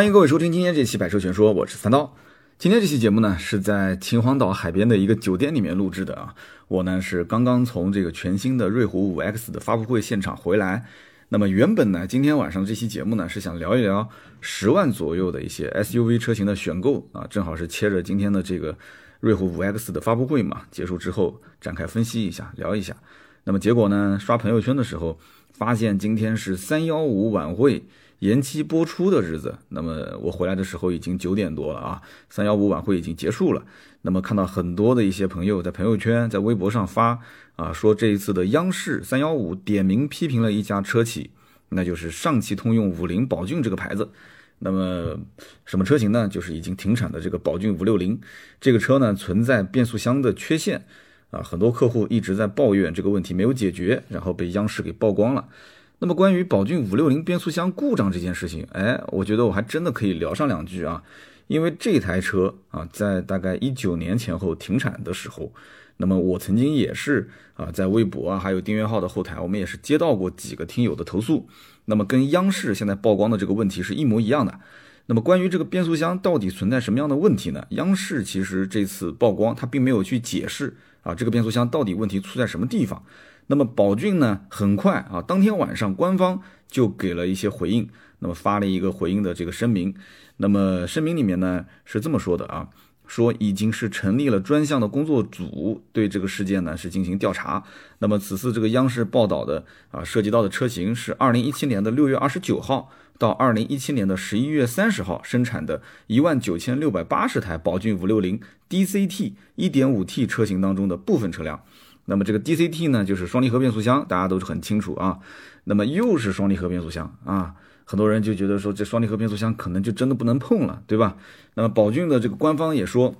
欢迎各位收听今天这期《百车全说》，我是三刀。今天这期节目呢，是在秦皇岛海边的一个酒店里面录制的啊。我呢是刚刚从这个全新的瑞虎五 X 的发布会现场回来。那么原本呢，今天晚上这期节目呢，是想聊一聊十万左右的一些 SUV 车型的选购啊，正好是切着今天的这个瑞虎五 X 的发布会嘛，结束之后展开分析一下，聊一下。那么结果呢，刷朋友圈的时候，发现今天是三幺五晚会。延期播出的日子，那么我回来的时候已经九点多了啊，三幺五晚会已经结束了。那么看到很多的一些朋友在朋友圈、在微博上发啊，说这一次的央视三幺五点名批评了一家车企，那就是上汽通用五菱宝骏这个牌子。那么什么车型呢？就是已经停产的这个宝骏五六零，这个车呢存在变速箱的缺陷啊，很多客户一直在抱怨这个问题没有解决，然后被央视给曝光了。那么关于宝骏五六零变速箱故障这件事情，哎，我觉得我还真的可以聊上两句啊，因为这台车啊，在大概一九年前后停产的时候，那么我曾经也是啊，在微博啊，还有订阅号的后台，我们也是接到过几个听友的投诉，那么跟央视现在曝光的这个问题是一模一样的。那么关于这个变速箱到底存在什么样的问题呢？央视其实这次曝光，它并没有去解释啊，这个变速箱到底问题出在什么地方。那么宝骏呢，很快啊，当天晚上官方就给了一些回应，那么发了一个回应的这个声明。那么声明里面呢是这么说的啊，说已经是成立了专项的工作组，对这个事件呢是进行调查。那么此次这个央视报道的啊，涉及到的车型是二零一七年的六月二十九号到二零一七年的十一月三十号生产的一万九千六百八十台宝骏五六零 DCT 一点五 T 车型当中的部分车辆。那么这个 DCT 呢，就是双离合变速箱，大家都是很清楚啊。那么又是双离合变速箱啊，很多人就觉得说这双离合变速箱可能就真的不能碰了，对吧？那么宝骏的这个官方也说，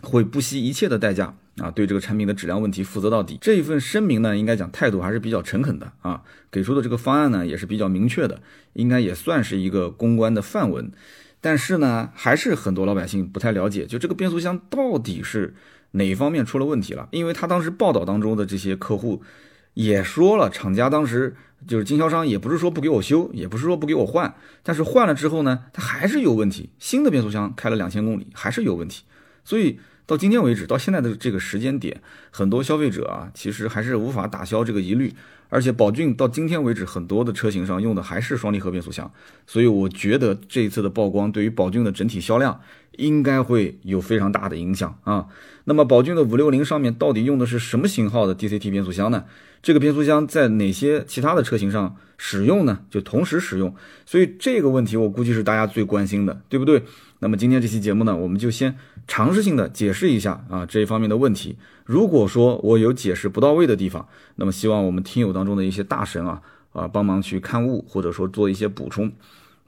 会不惜一切的代价啊，对这个产品的质量问题负责到底。这一份声明呢，应该讲态度还是比较诚恳的啊，给出的这个方案呢也是比较明确的，应该也算是一个公关的范文。但是呢，还是很多老百姓不太了解，就这个变速箱到底是。哪一方面出了问题了？因为他当时报道当中的这些客户也说了，厂家当时就是经销商，也不是说不给我修，也不是说不给我换，但是换了之后呢，它还是有问题。新的变速箱开了两千公里还是有问题，所以到今天为止，到现在的这个时间点，很多消费者啊，其实还是无法打消这个疑虑。而且宝骏到今天为止，很多的车型上用的还是双离合变速箱，所以我觉得这一次的曝光对于宝骏的整体销量应该会有非常大的影响啊。那么宝骏的五六零上面到底用的是什么型号的 DCT 变速箱呢？这个变速箱在哪些其他的车型上使用呢？就同时使用，所以这个问题我估计是大家最关心的，对不对？那么今天这期节目呢，我们就先尝试性的解释一下啊这一方面的问题。如果说我有解释不到位的地方，那么希望我们听友当中的一些大神啊啊帮忙去看物，或者说做一些补充。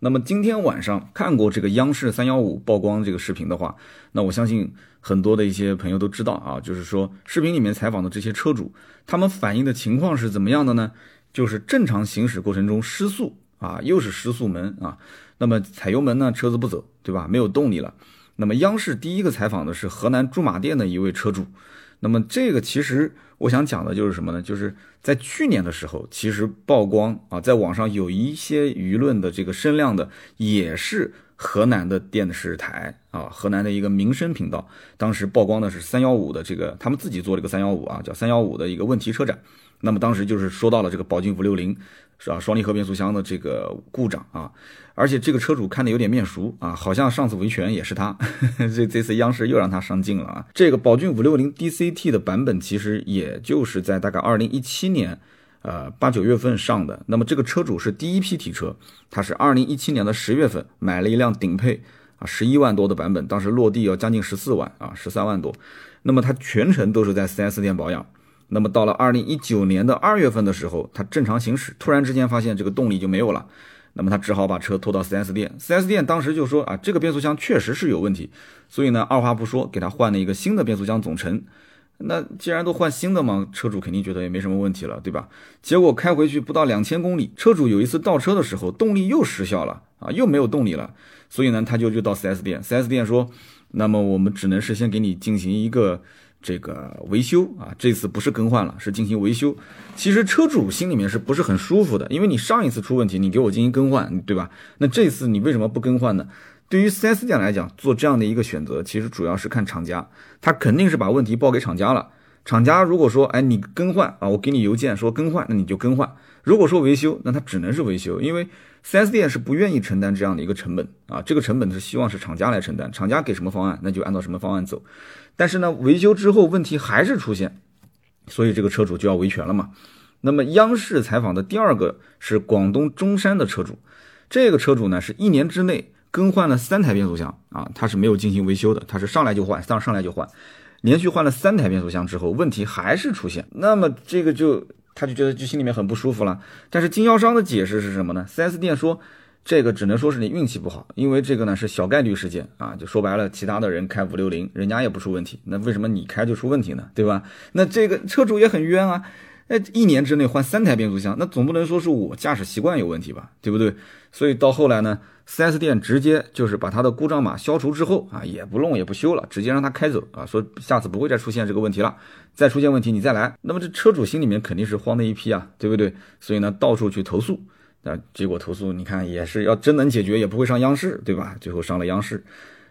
那么今天晚上看过这个央视三幺五曝光这个视频的话，那我相信很多的一些朋友都知道啊，就是说视频里面采访的这些车主，他们反映的情况是怎么样的呢？就是正常行驶过程中失速啊，又是失速门啊。那么踩油门呢，车子不走，对吧？没有动力了。那么央视第一个采访的是河南驻马店的一位车主。那么这个其实我想讲的就是什么呢？就是在去年的时候，其实曝光啊，在网上有一些舆论的这个声量的，也是河南的电视台啊，河南的一个民生频道，当时曝光的是三幺五的这个，他们自己做了一个三幺五啊，叫三幺五的一个问题车展。那么当时就是说到了这个宝骏五六零。是吧？双离合变速箱的这个故障啊，而且这个车主看的有点面熟啊，好像上次维权也是他，这这次央视又让他上镜了啊。这个宝骏五六零 DCT 的版本其实也就是在大概二零一七年，呃八九月份上的。那么这个车主是第一批提车，他是二零一七年的十月份买了一辆顶配啊，十一万多的版本，当时落地要将近十四万啊，十三万多。那么他全程都是在 4S 店保养。那么到了二零一九年的二月份的时候，他正常行驶，突然之间发现这个动力就没有了，那么他只好把车拖到 4S 店，4S 店当时就说啊，这个变速箱确实是有问题，所以呢，二话不说给他换了一个新的变速箱总成。那既然都换新的嘛，车主肯定觉得也没什么问题了，对吧？结果开回去不到两千公里，车主有一次倒车的时候，动力又失效了啊，又没有动力了，所以呢，他就就到 4S 店，4S 店说，那么我们只能是先给你进行一个。这个维修啊，这次不是更换了，是进行维修。其实车主心里面是不是很舒服的？因为你上一次出问题，你给我进行更换，对吧？那这次你为什么不更换呢？对于 4S 店来讲，做这样的一个选择，其实主要是看厂家，他肯定是把问题报给厂家了。厂家如果说，哎，你更换啊，我给你邮件说更换，那你就更换。如果说维修，那他只能是维修，因为 4S 店是不愿意承担这样的一个成本啊。这个成本是希望是厂家来承担，厂家给什么方案，那就按照什么方案走。但是呢，维修之后问题还是出现，所以这个车主就要维权了嘛。那么央视采访的第二个是广东中山的车主，这个车主呢是一年之内更换了三台变速箱啊，他是没有进行维修的，他是上来就换，上上来就换。连续换了三台变速箱之后，问题还是出现，那么这个就他就觉得就心里面很不舒服了。但是经销商的解释是什么呢四 S 店说这个只能说是你运气不好，因为这个呢是小概率事件啊，就说白了，其他的人开五六零，人家也不出问题，那为什么你开就出问题呢？对吧？那这个车主也很冤啊。那一年之内换三台变速箱，那总不能说是我驾驶习惯有问题吧，对不对？所以到后来呢，4S 店直接就是把他的故障码消除之后啊，也不弄也不修了，直接让他开走啊，说下次不会再出现这个问题了，再出现问题你再来。那么这车主心里面肯定是慌的一批啊，对不对？所以呢，到处去投诉，那结果投诉你看也是要真能解决，也不会上央视，对吧？最后上了央视。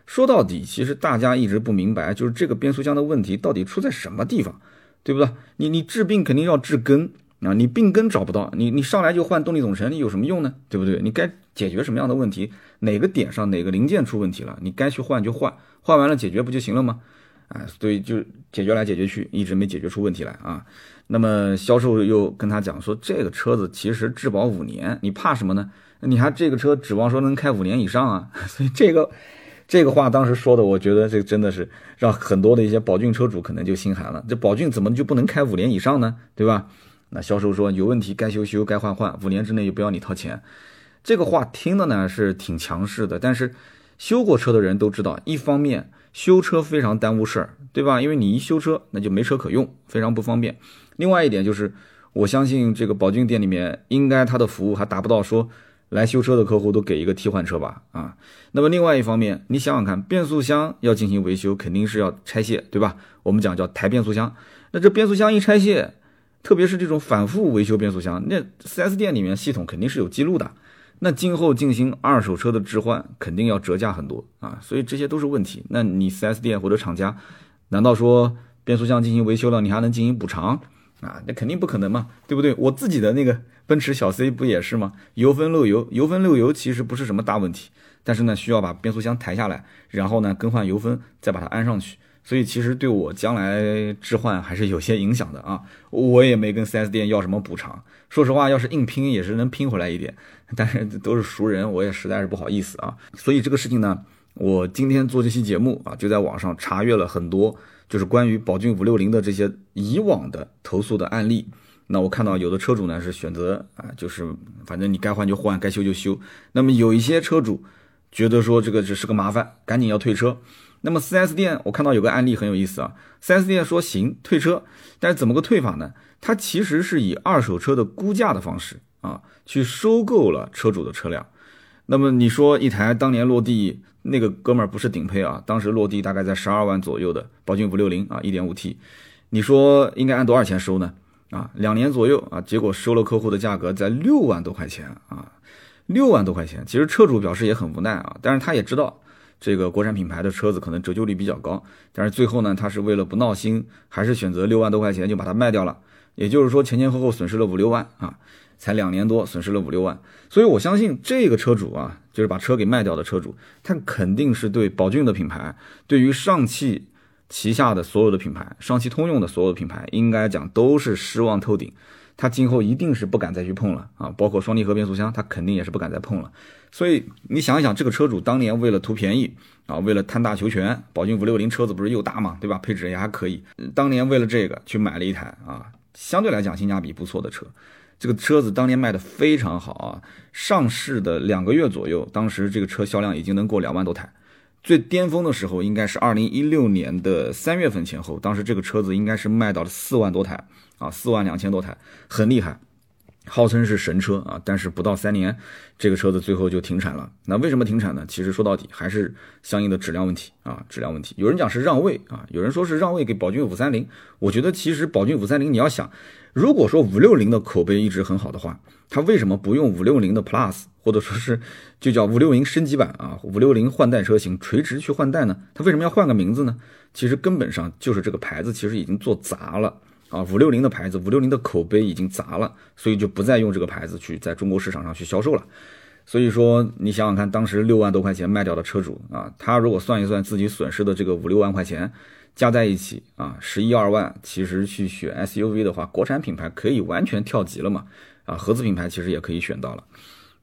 说到底，其实大家一直不明白，就是这个变速箱的问题到底出在什么地方。对不对？你你治病肯定要治根啊！你病根找不到，你你上来就换动力总成，你有什么用呢？对不对？你该解决什么样的问题？哪个点上哪个零件出问题了？你该去换就换，换完了解决不就行了吗？啊，所以就解决来解决去，一直没解决出问题来啊。那么销售又跟他讲说，这个车子其实质保五年，你怕什么呢？你还这个车指望说能开五年以上啊？所以这个。这个话当时说的，我觉得这真的是让很多的一些宝骏车主可能就心寒了。这宝骏怎么就不能开五年以上呢？对吧？那销售说有问题该修修，该换换，五年之内又不要你掏钱。这个话听的呢是挺强势的，但是修过车的人都知道，一方面修车非常耽误事儿，对吧？因为你一修车那就没车可用，非常不方便。另外一点就是，我相信这个宝骏店里面应该它的服务还达不到说。来修车的客户都给一个替换车吧，啊，那么另外一方面，你想想看，变速箱要进行维修，肯定是要拆卸，对吧？我们讲叫抬变速箱，那这变速箱一拆卸，特别是这种反复维修变速箱，那 4S 店里面系统肯定是有记录的，那今后进行二手车的置换，肯定要折价很多啊，所以这些都是问题。那你 4S 店或者厂家，难道说变速箱进行维修了，你还能进行补偿？啊，那肯定不可能嘛，对不对？我自己的那个奔驰小 C 不也是吗？油封漏油，油封漏油其实不是什么大问题，但是呢，需要把变速箱抬下来，然后呢更换油封，再把它安上去。所以其实对我将来置换还是有些影响的啊。我也没跟 4S 店要什么补偿，说实话，要是硬拼也是能拼回来一点，但是都是熟人，我也实在是不好意思啊。所以这个事情呢，我今天做这期节目啊，就在网上查阅了很多。就是关于宝骏五六零的这些以往的投诉的案例，那我看到有的车主呢是选择啊，就是反正你该换就换，该修就修。那么有一些车主觉得说这个只是个麻烦，赶紧要退车。那么 4S 店我看到有个案例很有意思啊，4S 店说行退车，但是怎么个退法呢？它其实是以二手车的估价的方式啊去收购了车主的车辆。那么你说一台当年落地那个哥们儿不是顶配啊，当时落地大概在十二万左右的宝骏五六零啊，一点五 T，你说应该按多少钱收呢？啊，两年左右啊，结果收了客户的价格在六万多块钱啊，六万多块钱。其实车主表示也很无奈啊，但是他也知道这个国产品牌的车子可能折旧率比较高，但是最后呢，他是为了不闹心，还是选择六万多块钱就把它卖掉了。也就是说前前后后损失了五六万啊。才两年多，损失了五六万，所以我相信这个车主啊，就是把车给卖掉的车主，他肯定是对宝骏的品牌，对于上汽旗下的所有的品牌，上汽通用的所有的品牌，应该讲都是失望透顶，他今后一定是不敢再去碰了啊，包括双离合变速箱，他肯定也是不敢再碰了。所以你想一想，这个车主当年为了图便宜啊，为了贪大求全，宝骏五六零车子不是又大嘛，对吧？配置也还可以，当年为了这个去买了一台啊，相对来讲性价比不错的车。这个车子当年卖的非常好啊，上市的两个月左右，当时这个车销量已经能过两万多台，最巅峰的时候应该是二零一六年的三月份前后，当时这个车子应该是卖到了四万多台啊，四万两千多台，很厉害。号称是神车啊，但是不到三年，这个车子最后就停产了。那为什么停产呢？其实说到底还是相应的质量问题啊，质量问题。有人讲是让位啊，有人说是让位给宝骏五三零。我觉得其实宝骏五三零，你要想，如果说五六零的口碑一直很好的话，它为什么不用五六零的 Plus，或者说是就叫五六零升级版啊，五六零换代车型垂直去换代呢？它为什么要换个名字呢？其实根本上就是这个牌子其实已经做砸了。啊，五六零的牌子，五六零的口碑已经砸了，所以就不再用这个牌子去在中国市场上去销售了。所以说，你想想看，当时六万多块钱卖掉的车主啊，他如果算一算自己损失的这个五六万块钱，加在一起啊，十一二万，其实去选 SUV 的话，国产品牌可以完全跳级了嘛？啊，合资品牌其实也可以选到了。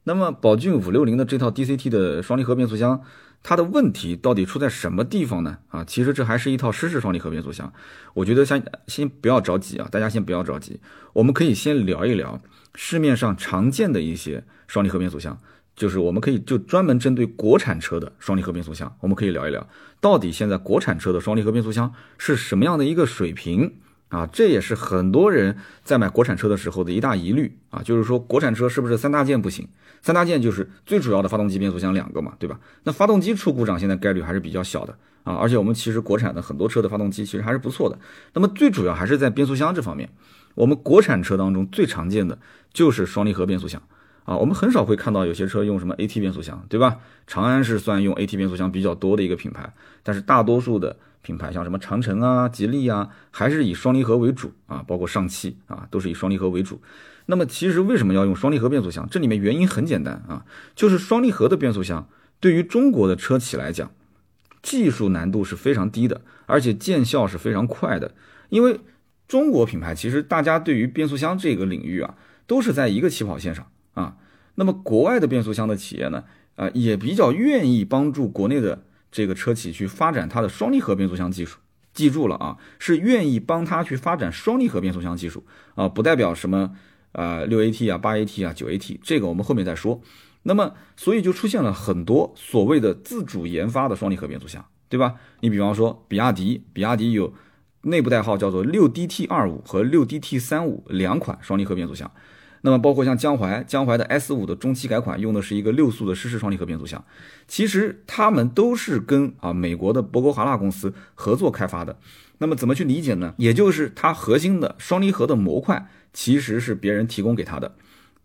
那么，宝骏五六零的这套 DCT 的双离合变速箱。它的问题到底出在什么地方呢？啊，其实这还是一套湿式双离合变速箱。我觉得先先不要着急啊，大家先不要着急，我们可以先聊一聊市面上常见的一些双离合变速箱，就是我们可以就专门针对国产车的双离合变速箱，我们可以聊一聊，到底现在国产车的双离合变速箱是什么样的一个水平。啊，这也是很多人在买国产车的时候的一大疑虑啊，就是说国产车是不是三大件不行？三大件就是最主要的发动机、变速箱两个嘛，对吧？那发动机出故障现在概率还是比较小的啊，而且我们其实国产的很多车的发动机其实还是不错的。那么最主要还是在变速箱这方面，我们国产车当中最常见的就是双离合变速箱啊，我们很少会看到有些车用什么 AT 变速箱，对吧？长安是算用 AT 变速箱比较多的一个品牌，但是大多数的。品牌像什么长城啊、吉利啊，还是以双离合为主啊，包括上汽啊，都是以双离合为主。那么其实为什么要用双离合变速箱？这里面原因很简单啊，就是双离合的变速箱对于中国的车企来讲，技术难度是非常低的，而且见效是非常快的。因为中国品牌其实大家对于变速箱这个领域啊，都是在一个起跑线上啊。那么国外的变速箱的企业呢，啊，也比较愿意帮助国内的。这个车企去发展它的双离合变速箱技术，记住了啊，是愿意帮他去发展双离合变速箱技术啊，不代表什么呃六 AT 啊、八 AT 啊、九 AT，这个我们后面再说。那么，所以就出现了很多所谓的自主研发的双离合变速箱，对吧？你比方说比亚迪，比亚迪有内部代号叫做六 DT 二五和六 DT 三五两款双离合变速箱。那么包括像江淮，江淮的 S 五的中期改款用的是一个六速的湿式双离合变速箱，其实他们都是跟啊美国的博格华纳公司合作开发的。那么怎么去理解呢？也就是它核心的双离合的模块其实是别人提供给他的，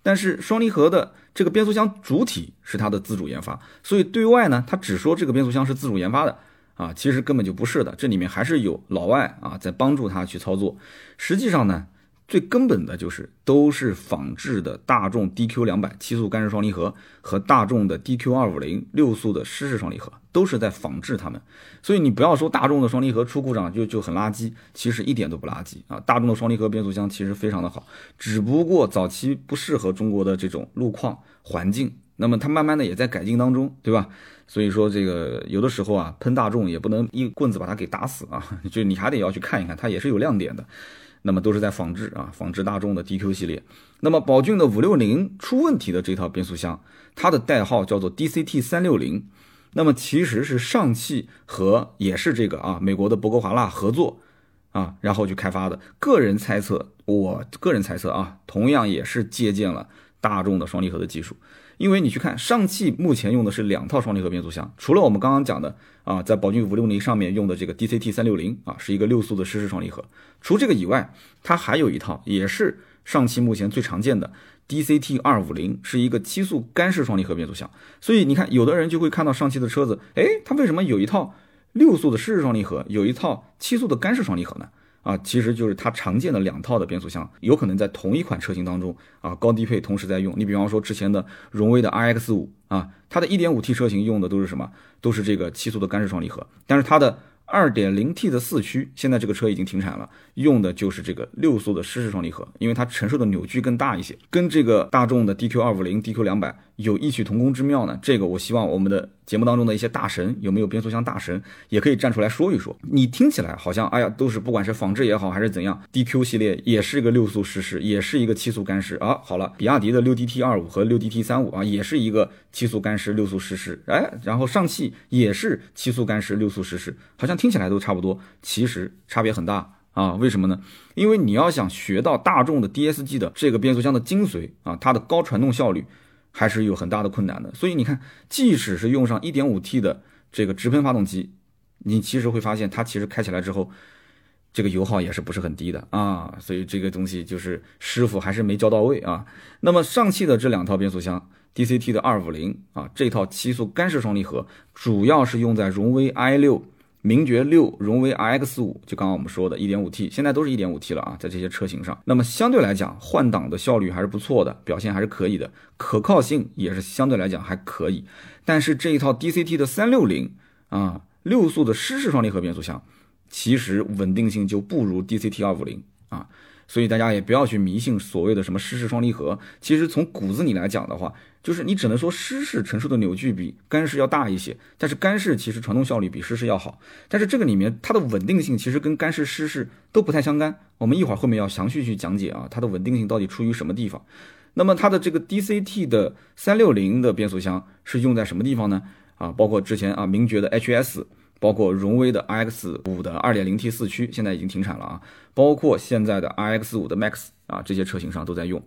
但是双离合的这个变速箱主体是它的自主研发，所以对外呢，它只说这个变速箱是自主研发的啊，其实根本就不是的，这里面还是有老外啊在帮助他去操作。实际上呢。最根本的就是都是仿制的大众 DQ 两百七速干式双离合和大众的 DQ 二五零六速的湿式双离合，都是在仿制它们。所以你不要说大众的双离合出故障就就很垃圾，其实一点都不垃圾啊！大众的双离合变速箱其实非常的好，只不过早期不适合中国的这种路况环境，那么它慢慢的也在改进当中，对吧？所以说这个有的时候啊，喷大众也不能一棍子把它给打死啊，就你还得要去看一看，它也是有亮点的。那么都是在仿制啊，仿制大众的 DQ 系列。那么宝骏的五六零出问题的这套变速箱，它的代号叫做 DCT 三六零。那么其实是上汽和也是这个啊美国的博格华纳合作啊，然后去开发的。个人猜测，我个人猜测啊，同样也是借鉴了大众的双离合的技术。因为你去看上汽目前用的是两套双离合变速箱，除了我们刚刚讲的啊，在宝骏五六零上面用的这个 DCT 三六零啊，是一个六速的湿式双离合。除这个以外，它还有一套也是上汽目前最常见的 DCT 二五零，是一个七速干式双离合变速箱。所以你看，有的人就会看到上汽的车子，哎，它为什么有一套六速的湿式双离合，有一套七速的干式双离合呢？啊，其实就是它常见的两套的变速箱，有可能在同一款车型当中啊，高低配同时在用。你比方说之前的荣威的 RX 五啊，它的一点五 T 车型用的都是什么？都是这个七速的干式双离合，但是它的。二点零 T 的四驱，现在这个车已经停产了，用的就是这个六速的湿式双离合，因为它承受的扭矩更大一些，跟这个大众的 DQ 二五零、DQ 两百有异曲同工之妙呢。这个我希望我们的节目当中的一些大神，有没有变速箱大神，也可以站出来说一说。你听起来好像，哎呀，都是不管是仿制也好，还是怎样，DQ 系列也是一个六速湿式，也是一个七速干式啊。好了，比亚迪的六 DT 二五和六 DT 三五啊，也是一个七速干式、六速湿式，哎，然后上汽也是七速干式、六速湿式，好像。听起来都差不多，其实差别很大啊，为什么呢？因为你要想学到大众的 DSG 的这个变速箱的精髓啊，它的高传动效率还是有很大的困难的。所以你看，即使是用上 1.5T 的这个直喷发动机，你其实会发现它其实开起来之后，这个油耗也是不是很低的啊。所以这个东西就是师傅还是没教到位啊。那么上汽的这两套变速箱，DCT 的250啊，这套七速干式双离合主要是用在荣威 i6。名爵六、荣威 RX 五，就刚刚我们说的 1.5T，现在都是一点五 T 了啊，在这些车型上，那么相对来讲，换挡的效率还是不错的，表现还是可以的，可靠性也是相对来讲还可以。但是这一套 DCT 的360啊，六速的湿式双离合变速箱，其实稳定性就不如 DCT 250啊。所以大家也不要去迷信所谓的什么湿式双离合，其实从骨子里来讲的话，就是你只能说湿式承受的扭矩比干式要大一些，但是干式其实传动效率比湿式要好，但是这个里面它的稳定性其实跟干式、湿式都不太相干。我们一会儿后面要详细去讲解啊，它的稳定性到底出于什么地方。那么它的这个 DCT 的三六零的变速箱是用在什么地方呢？啊，包括之前啊名爵的 HS。包括荣威的 RX 五的 2.0T 四驱现在已经停产了啊，包括现在的 RX 五的 Max 啊，这些车型上都在用。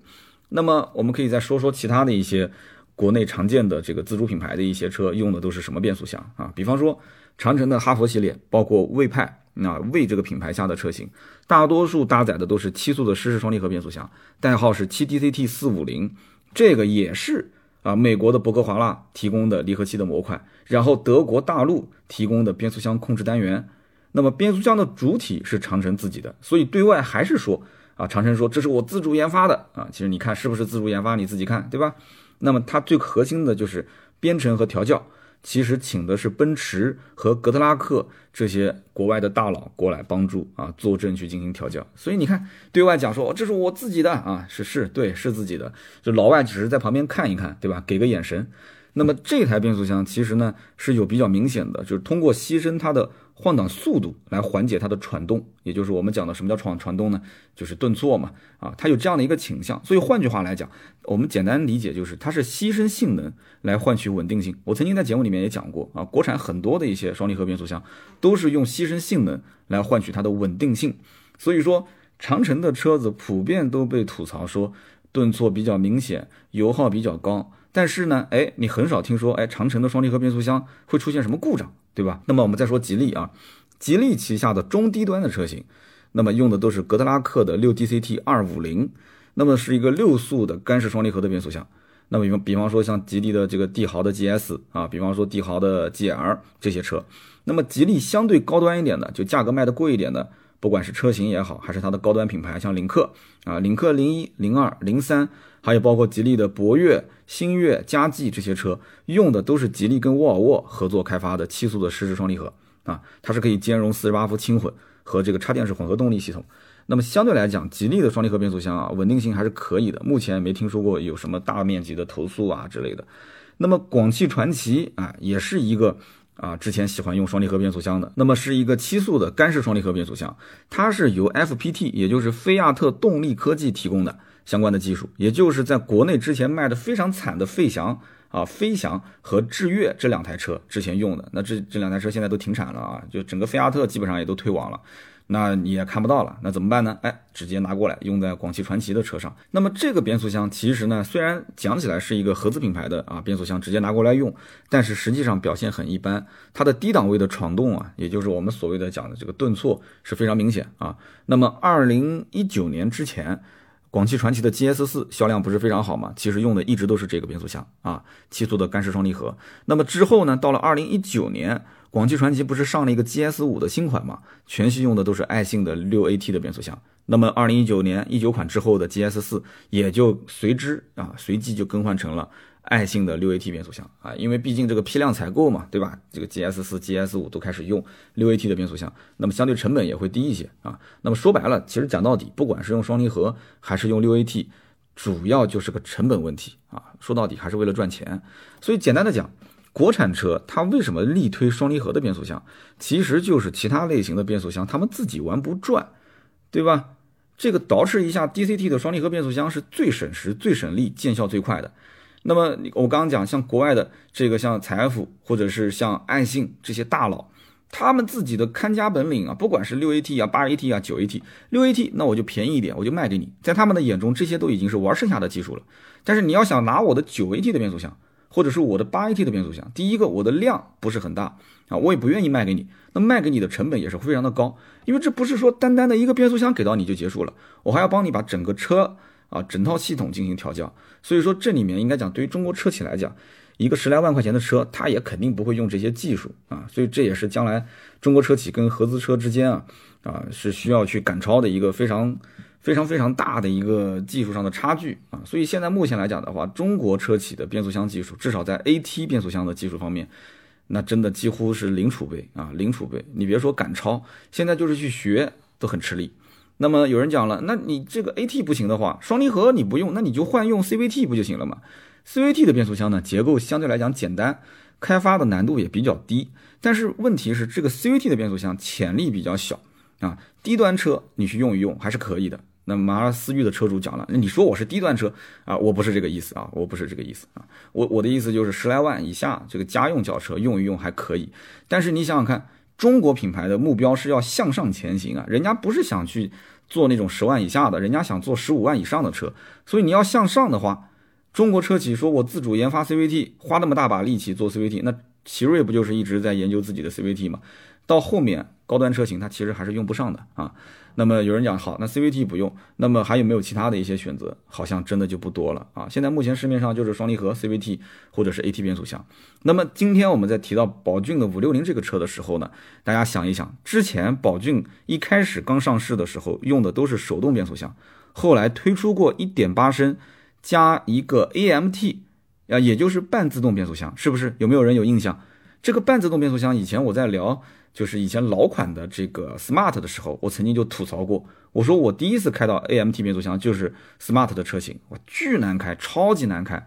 那么我们可以再说说其他的一些国内常见的这个自主品牌的一些车用的都是什么变速箱啊？比方说长城的哈弗系列，包括魏派，那魏这个品牌下的车型，大多数搭载的都是七速的湿式双离合变速箱，代号是 7DCT 四五零，这个也是。啊，美国的伯格华纳提供的离合器的模块，然后德国大陆提供的变速箱控制单元，那么变速箱的主体是长城自己的，所以对外还是说啊，长城说这是我自主研发的啊，其实你看是不是自主研发，你自己看对吧？那么它最核心的就是编程和调教。其实请的是奔驰和格特拉克这些国外的大佬过来帮助啊，坐镇去进行调教。所以你看，对外讲说这是我自己的啊，是是对是自己的，就老外只是在旁边看一看，对吧？给个眼神。那么这台变速箱其实呢是有比较明显的，就是通过牺牲它的。换挡速度来缓解它的传动，也就是我们讲的什么叫传传动呢？就是顿挫嘛，啊，它有这样的一个倾向。所以换句话来讲，我们简单理解就是它是牺牲性能来换取稳定性。我曾经在节目里面也讲过啊，国产很多的一些双离合变速箱都是用牺牲性能来换取它的稳定性。所以说，长城的车子普遍都被吐槽说顿挫比较明显，油耗比较高。但是呢，哎，你很少听说，哎，长城的双离合变速箱会出现什么故障，对吧？那么我们再说吉利啊，吉利旗下的中低端的车型，那么用的都是格特拉克的六 DCT 二五零，那么是一个六速的干式双离合的变速箱。那么比方比方说像吉利的这个帝豪的 GS 啊，比方说帝豪的 GL 这些车，那么吉利相对高端一点的，就价格卖的贵一点的。不管是车型也好，还是它的高端品牌，像领克啊，领克零一、零二、零三，还有包括吉利的博越、星越、嘉际这些车，用的都是吉利跟沃尔沃合作开发的七速的湿式双离合啊，它是可以兼容四十八伏轻混和这个插电式混合动力系统。那么相对来讲，吉利的双离合变速箱啊，稳定性还是可以的，目前没听说过有什么大面积的投诉啊之类的。那么广汽传祺啊，也是一个。啊，之前喜欢用双离合变速箱的，那么是一个七速的干式双离合变速箱，它是由 FPT，也就是菲亚特动力科技提供的相关的技术，也就是在国内之前卖的非常惨的费翔啊，飞翔和致悦这两台车之前用的，那这这两台车现在都停产了啊，就整个菲亚特基本上也都退网了。那你也看不到了，那怎么办呢？哎，直接拿过来用在广汽传祺的车上。那么这个变速箱其实呢，虽然讲起来是一个合资品牌的啊变速箱，直接拿过来用，但是实际上表现很一般。它的低档位的闯动啊，也就是我们所谓的讲的这个顿挫是非常明显啊。那么二零一九年之前，广汽传祺的 GS 四销量不是非常好嘛？其实用的一直都是这个变速箱啊，七速的干式双离合。那么之后呢，到了二零一九年。广汽传祺不是上了一个 GS 五的新款嘛？全系用的都是爱信的六 AT 的变速箱。那么二零一九年一九款之后的 GS 四也就随之啊随即就更换成了爱信的六 AT 变速箱啊，因为毕竟这个批量采购嘛，对吧？这个 GS 四、GS 五都开始用六 AT 的变速箱，那么相对成本也会低一些啊。那么说白了，其实讲到底，不管是用双离合还是用六 AT，主要就是个成本问题啊。说到底还是为了赚钱。所以简单的讲。国产车它为什么力推双离合的变速箱？其实就是其他类型的变速箱他们自己玩不转，对吧？这个捯饬一下 DCT 的双离合变速箱是最省时、最省力、见效最快的。那么我刚刚讲，像国外的这个像财富或者是像爱信这些大佬，他们自己的看家本领啊，不管是六 AT 啊、八 AT 啊、九 AT，六 AT 那我就便宜一点，我就卖给你。在他们的眼中，这些都已经是玩剩下的技术了。但是你要想拿我的九 AT 的变速箱，或者是我的八 AT 的变速箱，第一个我的量不是很大啊，我也不愿意卖给你。那卖给你的成本也是非常的高，因为这不是说单单的一个变速箱给到你就结束了，我还要帮你把整个车啊整套系统进行调教。所以说这里面应该讲，对于中国车企来讲。一个十来万块钱的车，它也肯定不会用这些技术啊，所以这也是将来中国车企跟合资车之间啊啊是需要去赶超的一个非常非常非常大的一个技术上的差距啊。所以现在目前来讲的话，中国车企的变速箱技术，至少在 AT 变速箱的技术方面，那真的几乎是零储备啊，零储备。你别说赶超，现在就是去学都很吃力。那么有人讲了，那你这个 AT 不行的话，双离合你不用，那你就换用 CVT 不就行了吗？CVT 的变速箱呢，结构相对来讲简单，开发的难度也比较低。但是问题是，这个 CVT 的变速箱潜力比较小啊。低端车你去用一用还是可以的。那马尔思域的车主讲了，那你说我是低端车啊？我不是这个意思啊，我不是这个意思啊。我我的意思就是十来万以下这个家用轿车用一用还可以。但是你想想看，中国品牌的目标是要向上前行啊，人家不是想去做那种十万以下的，人家想做十五万以上的车。所以你要向上的话。中国车企说：“我自主研发 CVT，花那么大把力气做 CVT，那奇瑞不就是一直在研究自己的 CVT 吗？到后面高端车型它其实还是用不上的啊。那么有人讲好，那 CVT 不用，那么还有没有其他的一些选择？好像真的就不多了啊。现在目前市面上就是双离合 CVT 或者是 AT 变速箱。那么今天我们在提到宝骏的五六零这个车的时候呢，大家想一想，之前宝骏一开始刚上市的时候用的都是手动变速箱，后来推出过1.8升。加一个 AMT 啊，也就是半自动变速箱，是不是？有没有人有印象？这个半自动变速箱，以前我在聊，就是以前老款的这个 Smart 的时候，我曾经就吐槽过，我说我第一次开到 AMT 变速箱就是 Smart 的车型，哇，巨难开，超级难开，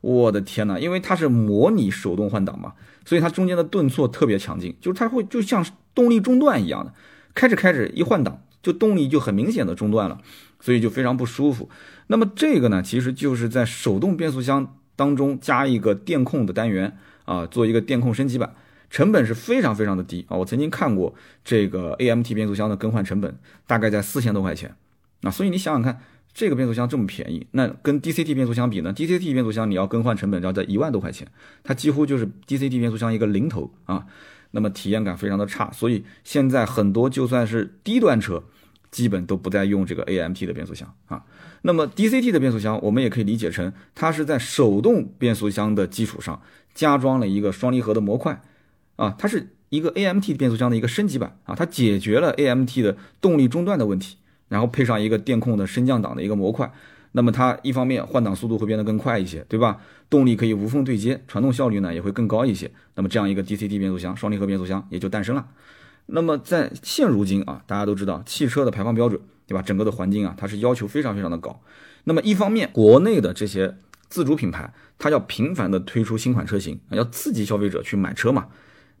我的天呐，因为它是模拟手动换挡嘛，所以它中间的顿挫特别强劲，就是它会就像动力中断一样的，开着开着一换挡，就动力就很明显的中断了。所以就非常不舒服。那么这个呢，其实就是在手动变速箱当中加一个电控的单元啊，做一个电控升级版，成本是非常非常的低啊。我曾经看过这个 AMT 变速箱的更换成本大概在四千多块钱啊。所以你想想看，这个变速箱这么便宜，那跟 DCT 变速箱比呢？DCT 变速箱你要更换成本要在一万多块钱，它几乎就是 DCT 变速箱一个零头啊。那么体验感非常的差，所以现在很多就算是低端车。基本都不再用这个 AMT 的变速箱啊，那么 DCT 的变速箱，我们也可以理解成它是在手动变速箱的基础上加装了一个双离合的模块啊，它是一个 AMT 变速箱的一个升级版啊，它解决了 AMT 的动力中断的问题，然后配上一个电控的升降档的一个模块，那么它一方面换挡速度会变得更快一些，对吧？动力可以无缝对接，传动效率呢也会更高一些，那么这样一个 DCT 变速箱双离合变速箱也就诞生了。那么在现如今啊，大家都知道汽车的排放标准，对吧？整个的环境啊，它是要求非常非常的高。那么一方面，国内的这些自主品牌，它要频繁的推出新款车型，要刺激消费者去买车嘛，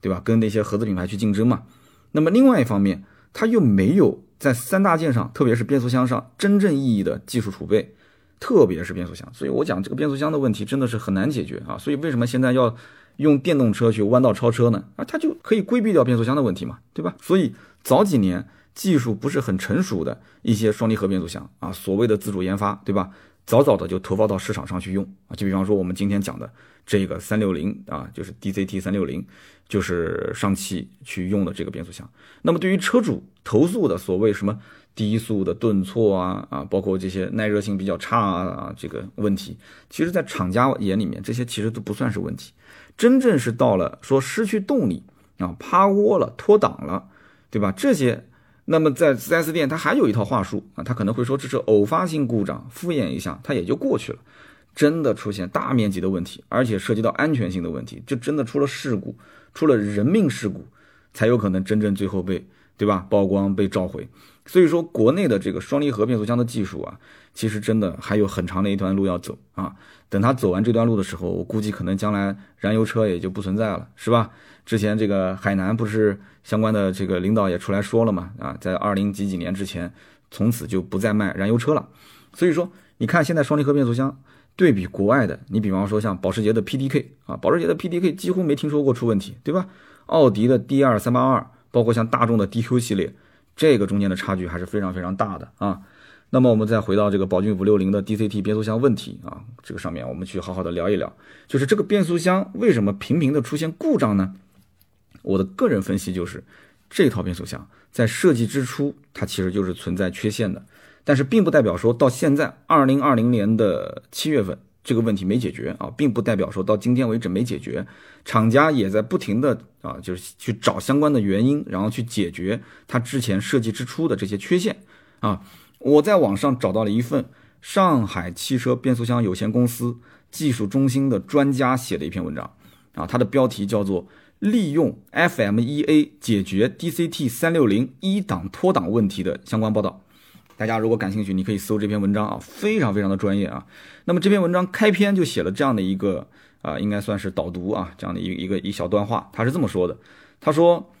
对吧？跟那些合资品牌去竞争嘛。那么另外一方面，它又没有在三大件上，特别是变速箱上真正意义的技术储备，特别是变速箱。所以我讲这个变速箱的问题真的是很难解决啊。所以为什么现在要？用电动车去弯道超车呢？啊，它就可以规避掉变速箱的问题嘛，对吧？所以早几年技术不是很成熟的一些双离合变速箱啊，所谓的自主研发，对吧？早早的就投放到市场上去用啊。就比方说我们今天讲的这个三六零啊，就是 DCT 三六零，就是上汽去用的这个变速箱。那么对于车主投诉的所谓什么低速的顿挫啊啊，包括这些耐热性比较差啊这个问题，其实在厂家眼里面，这些其实都不算是问题。真正是到了说失去动力啊，趴窝了，脱档了，对吧？这些，那么在 4S 店，他还有一套话术啊，他可能会说这是偶发性故障，敷衍一下，他也就过去了。真的出现大面积的问题，而且涉及到安全性的问题，就真的出了事故，出了人命事故，才有可能真正最后被，对吧？曝光被召回。所以说，国内的这个双离合变速箱的技术啊，其实真的还有很长的一段路要走啊。等他走完这段路的时候，我估计可能将来燃油车也就不存在了，是吧？之前这个海南不是相关的这个领导也出来说了嘛？啊，在二零几几年之前，从此就不再卖燃油车了。所以说，你看现在双离合变速箱对比国外的，你比方说像保时捷的 PDK 啊，保时捷的 PDK 几乎没听说过出问题，对吧？奥迪的 D 二三八二，包括像大众的 DQ 系列，这个中间的差距还是非常非常大的啊。那么我们再回到这个宝骏五六零的 DCT 变速箱问题啊，这个上面我们去好好的聊一聊，就是这个变速箱为什么频频的出现故障呢？我的个人分析就是，这套变速箱在设计之初它其实就是存在缺陷的，但是并不代表说到现在二零二零年的七月份这个问题没解决啊，并不代表说到今天为止没解决，厂家也在不停的啊，就是去找相关的原因，然后去解决它之前设计之初的这些缺陷啊。我在网上找到了一份上海汽车变速箱有限公司技术中心的专家写的一篇文章，啊，它的标题叫做“利用 FMEA 解决 DCT 三六零一档脱档问题的相关报道”。大家如果感兴趣，你可以搜这篇文章啊，非常非常的专业啊。那么这篇文章开篇就写了这样的一个啊，应该算是导读啊，这样的一一个一小段话，他是这么说的：他说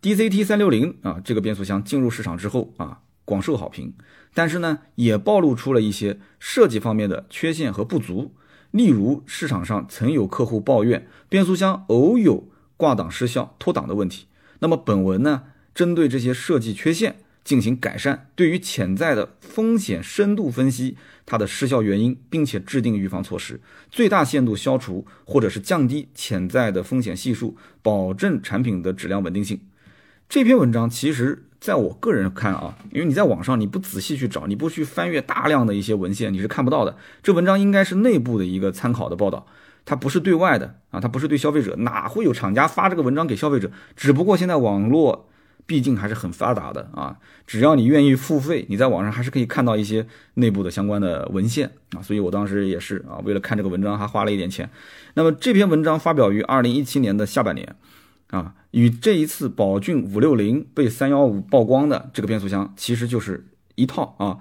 ，DCT 三六零啊，这个变速箱进入市场之后啊。广受好评，但是呢，也暴露出了一些设计方面的缺陷和不足。例如，市场上曾有客户抱怨变速箱偶有挂档失效、脱档的问题。那么，本文呢，针对这些设计缺陷进行改善，对于潜在的风险深度分析它的失效原因，并且制定预防措施，最大限度消除或者是降低潜在的风险系数，保证产品的质量稳定性。这篇文章其实。在我个人看啊，因为你在网上你不仔细去找，你不去翻阅大量的一些文献，你是看不到的。这文章应该是内部的一个参考的报道，它不是对外的啊，它不是对消费者，哪会有厂家发这个文章给消费者？只不过现在网络毕竟还是很发达的啊，只要你愿意付费，你在网上还是可以看到一些内部的相关的文献啊。所以我当时也是啊，为了看这个文章还花了一点钱。那么这篇文章发表于二零一七年的下半年。啊，与这一次宝骏五六零被三幺五曝光的这个变速箱，其实就是一套啊。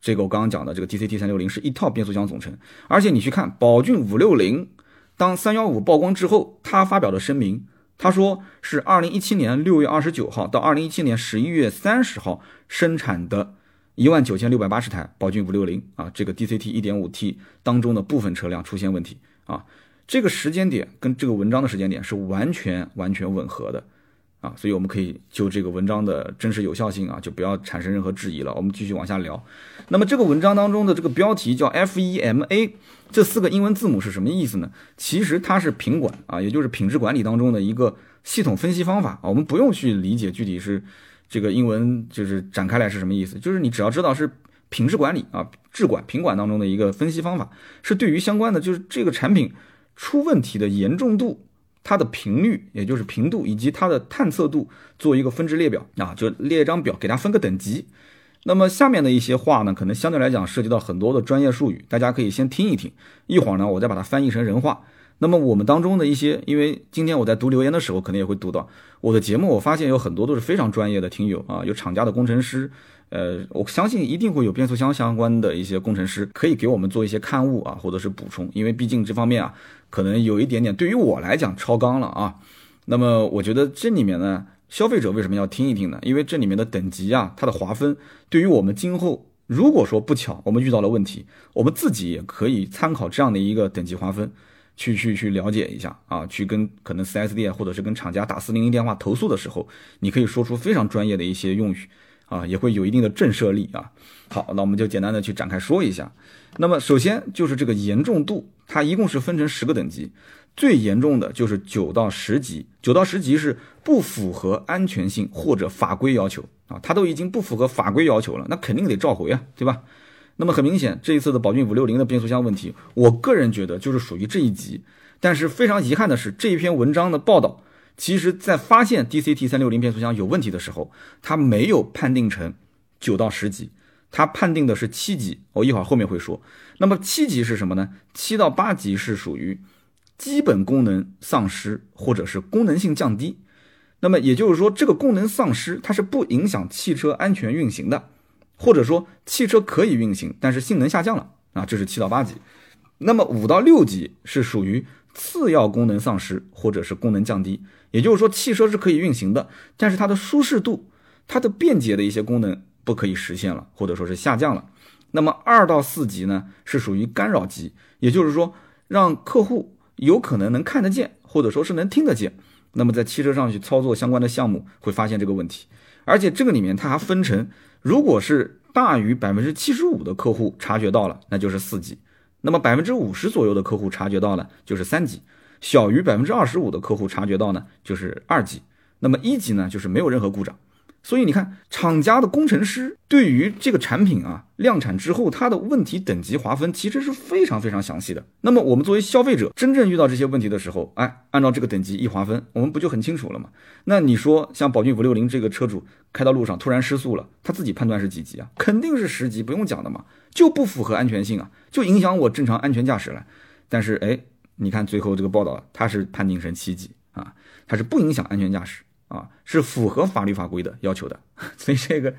这个我刚刚讲的这个 DCT 三六零是一套变速箱总成，而且你去看宝骏五六零，当三幺五曝光之后，他发表的声明，他说是二零一七年六月二十九号到二零一七年十一月三十号生产的一万九千六百八十台宝骏五六零啊，这个 DCT 一点五 T 当中的部分车辆出现问题啊。这个时间点跟这个文章的时间点是完全完全吻合的，啊，所以我们可以就这个文章的真实有效性啊，就不要产生任何质疑了。我们继续往下聊。那么这个文章当中的这个标题叫 FEMA，这四个英文字母是什么意思呢？其实它是品管啊，也就是品质管理当中的一个系统分析方法啊。我们不用去理解具体是这个英文就是展开来是什么意思，就是你只要知道是品质管理啊，质管品管当中的一个分析方法，是对于相关的就是这个产品。出问题的严重度，它的频率，也就是频度，以及它的探测度，做一个分值列表啊，就列一张表，给它分个等级。那么下面的一些话呢，可能相对来讲涉及到很多的专业术语，大家可以先听一听，一会儿呢，我再把它翻译成人话。那么我们当中的一些，因为今天我在读留言的时候，可能也会读到我的节目，我发现有很多都是非常专业的听友啊，有厂家的工程师。呃，我相信一定会有变速箱相关的一些工程师可以给我们做一些刊物啊，或者是补充，因为毕竟这方面啊，可能有一点点对于我来讲超纲了啊。那么我觉得这里面呢，消费者为什么要听一听呢？因为这里面的等级啊，它的划分对于我们今后如果说不巧我们遇到了问题，我们自己也可以参考这样的一个等级划分，去去去了解一下啊，去跟可能 4S 店或者是跟厂家打四零零电话投诉的时候，你可以说出非常专业的一些用语。啊，也会有一定的震慑力啊。好，那我们就简单的去展开说一下。那么首先就是这个严重度，它一共是分成十个等级，最严重的就是九到十级，九到十级是不符合安全性或者法规要求啊，它都已经不符合法规要求了，那肯定得召回啊，对吧？那么很明显，这一次的宝骏五六零的变速箱问题，我个人觉得就是属于这一级。但是非常遗憾的是，这一篇文章的报道。其实，在发现 DCT 三六零变速箱有问题的时候，它没有判定成九到十级，它判定的是七级。我一会儿后面会说。那么七级是什么呢？七到八级是属于基本功能丧失或者是功能性降低。那么也就是说，这个功能丧失它是不影响汽车安全运行的，或者说汽车可以运行，但是性能下降了啊，这是七到八级。那么五到六级是属于次要功能丧失或者是功能降低。也就是说，汽车是可以运行的，但是它的舒适度、它的便捷的一些功能不可以实现了，或者说是下降了。那么二到四级呢，是属于干扰级，也就是说，让客户有可能能看得见，或者说是能听得见，那么在汽车上去操作相关的项目，会发现这个问题。而且这个里面它还分成，如果是大于百分之七十五的客户察觉到了，那就是四级；那么百分之五十左右的客户察觉到了，就是三级；小于百分之二十五的客户察觉到呢，就是二级；那么一级呢，就是没有任何故障。所以你看，厂家的工程师对于这个产品啊量产之后，它的问题等级划分其实是非常非常详细的。那么我们作为消费者，真正遇到这些问题的时候，哎，按照这个等级一划分，我们不就很清楚了吗？那你说像宝骏五六零这个车主开到路上突然失速了，他自己判断是几级啊？肯定是十级，不用讲的嘛，就不符合安全性啊，就影响我正常安全驾驶了。但是哎，你看最后这个报道，他是判定成七级啊，它是不影响安全驾驶。啊，是符合法律法规的要求的，所以这个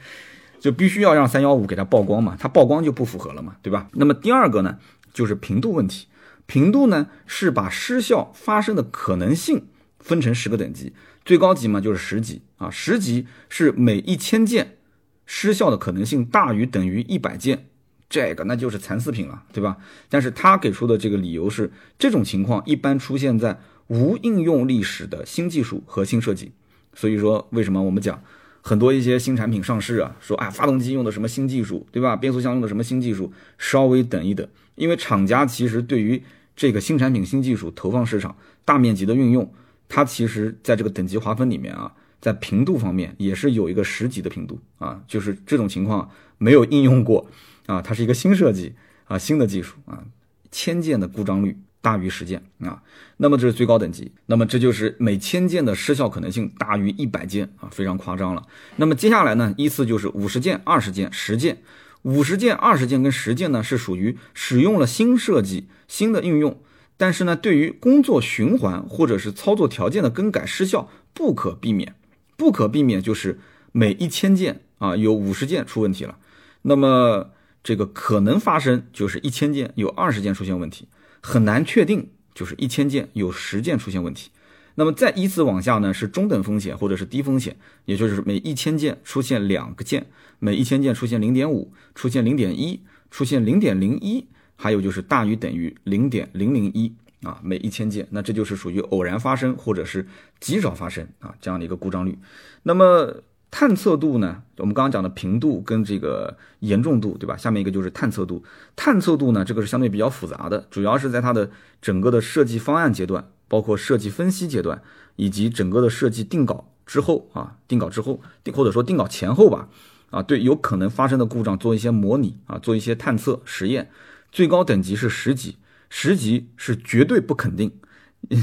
就必须要让三幺五给它曝光嘛，它曝光就不符合了嘛，对吧？那么第二个呢，就是频度问题，频度呢是把失效发生的可能性分成十个等级，最高级嘛就是十级啊，十级是每一千件失效的可能性大于等于一百件，这个那就是残次品了，对吧？但是他给出的这个理由是，这种情况一般出现在无应用历史的新技术和新设计。所以说，为什么我们讲很多一些新产品上市啊？说啊，发动机用的什么新技术，对吧？变速箱用的什么新技术？稍微等一等，因为厂家其实对于这个新产品新技术投放市场、大面积的运用，它其实在这个等级划分里面啊，在频度方面也是有一个十级的频度啊，就是这种情况没有应用过啊，它是一个新设计啊，新的技术啊，千件的故障率。大于十件啊，那么这是最高等级，那么这就是每千件的失效可能性大于一百件啊，非常夸张了。那么接下来呢，依次就是五十件、二十件、十件。五十件、二十件跟十件呢，是属于使用了新设计、新的应用，但是呢，对于工作循环或者是操作条件的更改失效不可避免，不可避免就是每一千件啊有五十件出问题了，那么这个可能发生就是一千件有二十件出现问题。很难确定，就是一千件有十件出现问题，那么再依次往下呢，是中等风险或者是低风险，也就是每一千件出现两个件，每一千件出现零点五，出现零点一，出现零点零一，还有就是大于等于零点零零一啊，每一千件，那这就是属于偶然发生或者是极少发生啊这样的一个故障率，那么。探测度呢？我们刚刚讲的频度跟这个严重度，对吧？下面一个就是探测度。探测度呢，这个是相对比较复杂的，主要是在它的整个的设计方案阶段，包括设计分析阶段，以及整个的设计定稿之后啊，定稿之后，或者说定稿前后吧，啊，对有可能发生的故障做一些模拟啊，做一些探测实验。最高等级是十级，十级是绝对不肯定，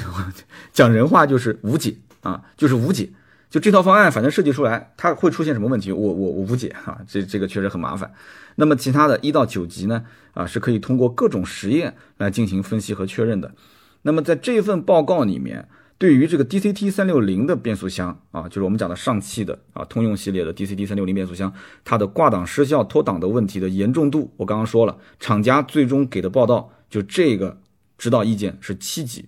讲人话就是无解啊，就是无解。就这套方案，反正设计出来，它会出现什么问题，我我我无解哈，这这个确实很麻烦。那么其他的一到九级呢，啊是可以通过各种实验来进行分析和确认的。那么在这份报告里面，对于这个 DCT 三六零的变速箱啊，就是我们讲的上汽的啊通用系列的 DCT 三六零变速箱，它的挂档失效脱档的问题的严重度，我刚刚说了，厂家最终给的报道就这个指导意见是七级，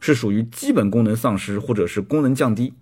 是属于基本功能丧失或者是功能降低。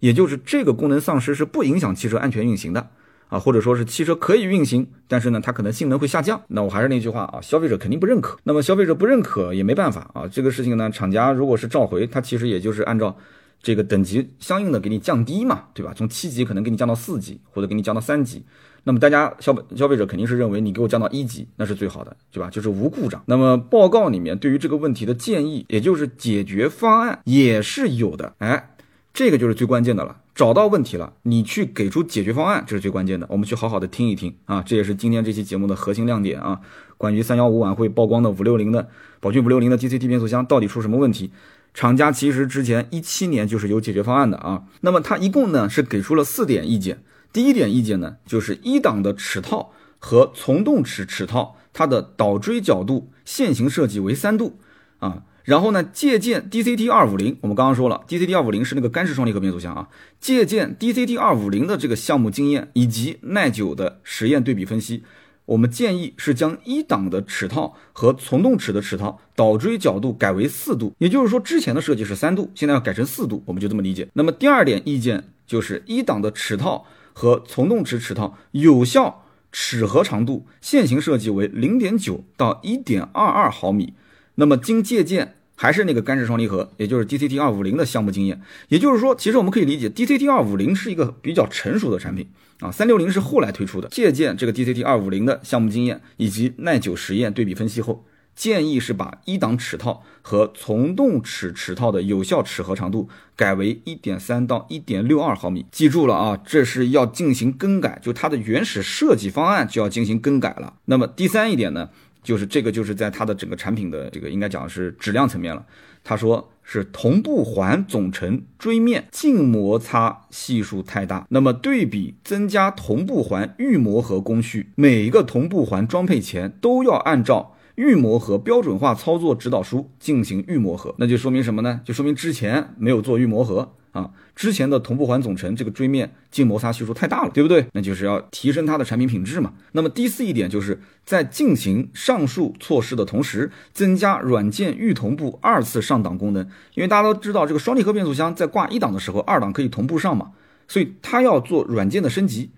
也就是这个功能丧失是不影响汽车安全运行的啊，或者说是汽车可以运行，但是呢，它可能性能会下降。那我还是那句话啊，消费者肯定不认可。那么消费者不认可也没办法啊，这个事情呢，厂家如果是召回，它其实也就是按照这个等级相应的给你降低嘛，对吧？从七级可能给你降到四级，或者给你降到三级。那么大家消消费者肯定是认为你给我降到一级，那是最好的，对吧？就是无故障。那么报告里面对于这个问题的建议，也就是解决方案也是有的，哎。这个就是最关键的了，找到问题了，你去给出解决方案，这是最关键的。我们去好好的听一听啊，这也是今天这期节目的核心亮点啊。关于三幺五晚会曝光的五六零的宝骏五六零的 DCT 变速箱到底出什么问题？厂家其实之前一七年就是有解决方案的啊。那么它一共呢是给出了四点意见。第一点意见呢，就是一档的齿套和从动齿齿套，它的导锥角度线型设计为三度啊。然后呢，借鉴 DCT 二五零，我们刚刚说了，DCT 二五零是那个干式双离合变速箱啊。借鉴 DCT 二五零的这个项目经验以及耐久的实验对比分析，我们建议是将一档的齿套和从动齿的齿套导锥角度改为四度，也就是说之前的设计是三度，现在要改成四度，我们就这么理解。那么第二点意见就是一档的齿套和从动齿齿套有效齿合长度线型设计为零点九到一点二二毫米。那么经借鉴还是那个干式双离合，也就是 DCT 二五零的项目经验。也就是说，其实我们可以理解，DCT 二五零是一个比较成熟的产品啊，三六零是后来推出的。借鉴这个 DCT 二五零的项目经验以及耐久实验对比分析后，建议是把一档齿套和从动齿齿套的有效齿合长度改为一点三到一点六二毫米。记住了啊，这是要进行更改，就它的原始设计方案就要进行更改了。那么第三一点呢？就是这个，就是在它的整个产品的这个应该讲是质量层面了。他说是同步环总成锥面静摩擦系数太大，那么对比增加同步环预磨合工序，每一个同步环装配前都要按照预磨合标准化操作指导书进行预磨合，那就说明什么呢？就说明之前没有做预磨合。啊，之前的同步环总成这个锥面静摩擦系数太大了，对不对？那就是要提升它的产品品质嘛。那么第四一点就是在进行上述措施的同时，增加软件预同步二次上档功能。因为大家都知道，这个双离合变速箱在挂一档的时候，二档可以同步上嘛，所以它要做软件的升级，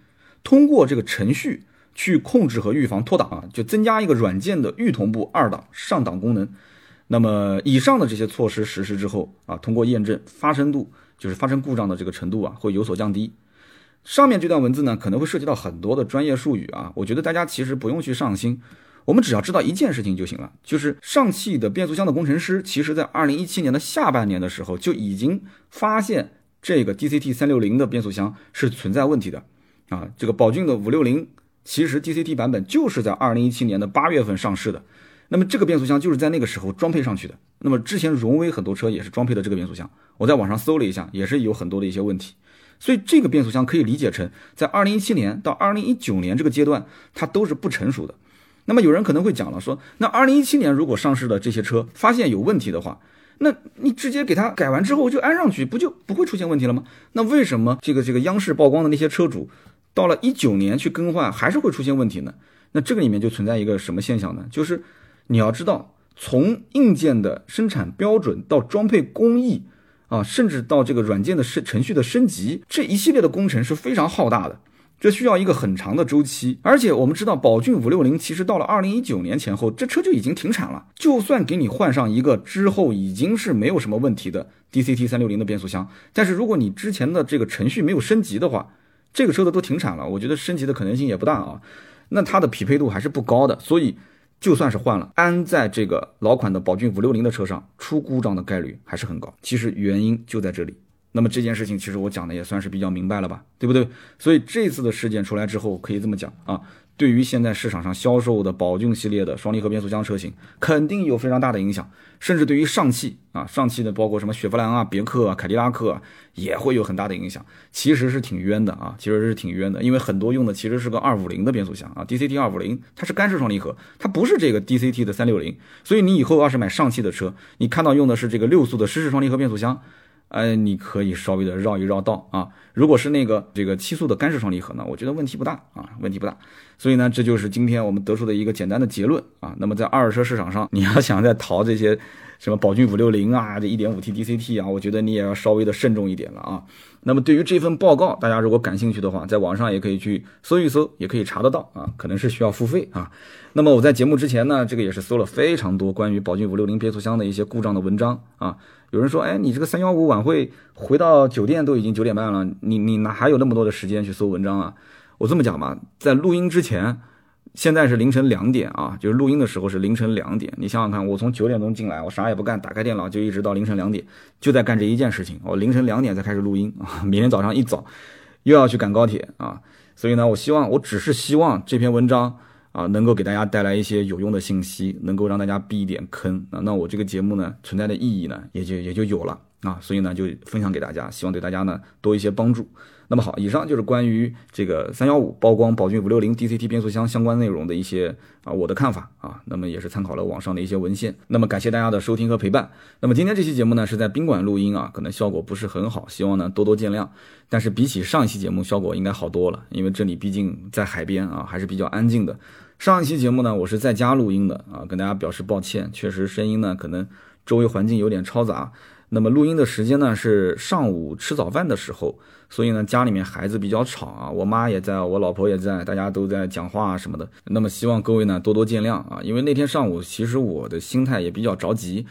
通过这个程序去控制和预防脱档啊，就增加一个软件的预同步二档上档功能。那么以上的这些措施实施之后啊，通过验证发生度。就是发生故障的这个程度啊，会有所降低。上面这段文字呢，可能会涉及到很多的专业术语啊，我觉得大家其实不用去上心，我们只要知道一件事情就行了，就是上汽的变速箱的工程师，其实在二零一七年的下半年的时候就已经发现这个 DCT 三六零的变速箱是存在问题的啊。这个宝骏的五六零，其实 DCT 版本就是在二零一七年的八月份上市的。那么这个变速箱就是在那个时候装配上去的。那么之前荣威很多车也是装配的这个变速箱，我在网上搜了一下，也是有很多的一些问题。所以这个变速箱可以理解成，在二零一七年到二零一九年这个阶段，它都是不成熟的。那么有人可能会讲了，说那二零一七年如果上市的这些车发现有问题的话，那你直接给它改完之后就安上去，不就不会出现问题了吗？那为什么这个这个央视曝光的那些车主，到了一九年去更换还是会出现问题呢？那这个里面就存在一个什么现象呢？就是。你要知道，从硬件的生产标准到装配工艺啊，甚至到这个软件的升程序的升级，这一系列的工程是非常浩大的，这需要一个很长的周期。而且我们知道，宝骏五六零其实到了二零一九年前后，这车就已经停产了。就算给你换上一个之后已经是没有什么问题的 DCT 三六零的变速箱，但是如果你之前的这个程序没有升级的话，这个车子都停产了，我觉得升级的可能性也不大啊。那它的匹配度还是不高的，所以。就算是换了，安在这个老款的宝骏五六零的车上，出故障的概率还是很高。其实原因就在这里。那么这件事情，其实我讲的也算是比较明白了吧，对不对？所以这次的事件出来之后，可以这么讲啊。对于现在市场上销售的宝骏系列的双离合变速箱车型，肯定有非常大的影响，甚至对于上汽啊，上汽的包括什么雪佛兰啊、别克啊、凯迪拉克啊，也会有很大的影响。其实是挺冤的啊，其实是挺冤的，因为很多用的其实是个二五零的变速箱啊，DCT 二五零，它是干式双离合，它不是这个 DCT 的三六零。所以你以后要是买上汽的车，你看到用的是这个六速的湿式双离合变速箱。哎，你可以稍微的绕一绕道啊。如果是那个这个七速的干式双离合呢，我觉得问题不大啊，问题不大。所以呢，这就是今天我们得出的一个简单的结论啊。那么在二手车市场上，你要想再淘这些什么宝骏五六零啊，这一点五 T DCT 啊，我觉得你也要稍微的慎重一点了啊。那么对于这份报告，大家如果感兴趣的话，在网上也可以去搜一搜，也可以查得到啊。可能是需要付费啊。那么我在节目之前呢，这个也是搜了非常多关于宝骏五六零变速箱的一些故障的文章啊。有人说，哎，你这个三幺五晚会回到酒店都已经九点半了，你你哪还有那么多的时间去搜文章啊？我这么讲吧，在录音之前，现在是凌晨两点啊，就是录音的时候是凌晨两点。你想想看，我从九点钟进来，我啥也不干，打开电脑就一直到凌晨两点，就在干这一件事情。我凌晨两点才开始录音啊，明天早上一早又要去赶高铁啊，所以呢，我希望我只是希望这篇文章。啊，能够给大家带来一些有用的信息，能够让大家避一点坑啊，那我这个节目呢存在的意义呢也就也就有了啊，所以呢就分享给大家，希望对大家呢多一些帮助。那么好，以上就是关于这个三幺五曝光宝骏五六零 DCT 变速箱相关内容的一些啊我的看法啊，那么也是参考了网上的一些文献。那么感谢大家的收听和陪伴。那么今天这期节目呢是在宾馆录音啊，可能效果不是很好，希望呢多多见谅。但是比起上一期节目效果应该好多了，因为这里毕竟在海边啊，还是比较安静的。上一期节目呢，我是在家录音的啊，跟大家表示抱歉，确实声音呢可能周围环境有点嘈杂。那么录音的时间呢是上午吃早饭的时候，所以呢家里面孩子比较吵啊，我妈也在，我老婆也在，大家都在讲话啊什么的。那么希望各位呢多多见谅啊，因为那天上午其实我的心态也比较着急。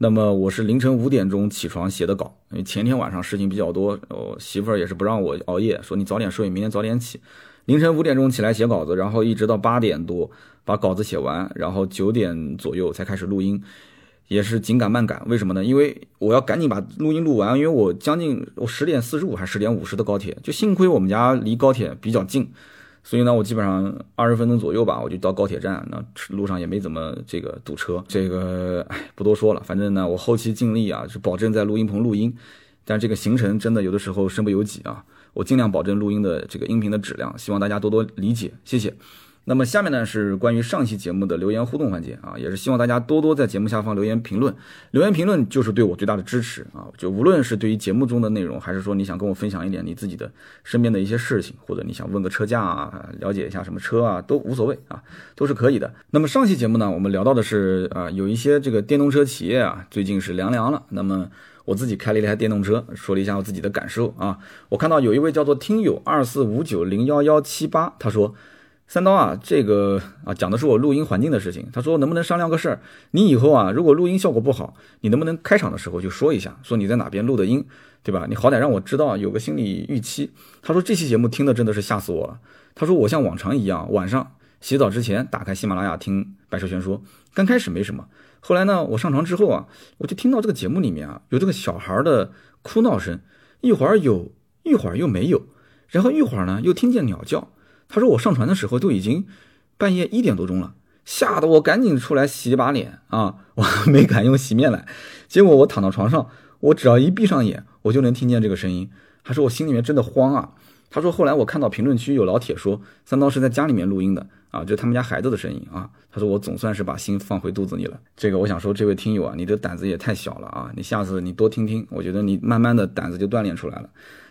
那么我是凌晨五点钟起床写的稿，因为前天晚上事情比较多，我媳妇儿也是不让我熬夜，说你早点睡，明天早点起。凌晨五点钟起来写稿子，然后一直到八点多把稿子写完，然后九点左右才开始录音，也是紧赶慢赶。为什么呢？因为我要赶紧把录音录完，因为我将近我十点四十五还是十点五十的高铁，就幸亏我们家离高铁比较近。所以呢，我基本上二十分钟左右吧，我就到高铁站。那路上也没怎么这个堵车，这个哎不多说了。反正呢，我后期尽力啊，是保证在录音棚录音。但这个行程真的有的时候身不由己啊，我尽量保证录音的这个音频的质量，希望大家多多理解，谢谢。那么下面呢是关于上期节目的留言互动环节啊，也是希望大家多多在节目下方留言评论，留言评论就是对我最大的支持啊。就无论是对于节目中的内容，还是说你想跟我分享一点你自己的身边的一些事情，或者你想问个车价啊，了解一下什么车啊，都无所谓啊，都是可以的。那么上期节目呢，我们聊到的是啊，有一些这个电动车企业啊，最近是凉凉了。那么我自己开了一台电动车，说了一下我自己的感受啊。我看到有一位叫做听友二四五九零幺幺七八，他说。三刀啊，这个啊讲的是我录音环境的事情。他说能不能商量个事儿？你以后啊，如果录音效果不好，你能不能开场的时候就说一下，说你在哪边录的音，对吧？你好歹让我知道，有个心理预期。他说这期节目听的真的是吓死我了。他说我像往常一样，晚上洗澡之前打开喜马拉雅听《百车全说》，刚开始没什么，后来呢，我上床之后啊，我就听到这个节目里面啊有这个小孩的哭闹声，一会儿有，一会儿又没有，然后一会儿呢又听见鸟叫。他说我上船的时候都已经半夜一点多钟了，吓得我赶紧出来洗把脸啊，我没敢用洗面奶。结果我躺到床上，我只要一闭上眼，我就能听见这个声音。他说我心里面真的慌啊。他说后来我看到评论区有老铁说三刀是在家里面录音的啊，就他们家孩子的声音啊。他说我总算是把心放回肚子里了。这个我想说，这位听友啊，你的胆子也太小了啊！你下次你多听听，我觉得你慢慢的胆子就锻炼出来了。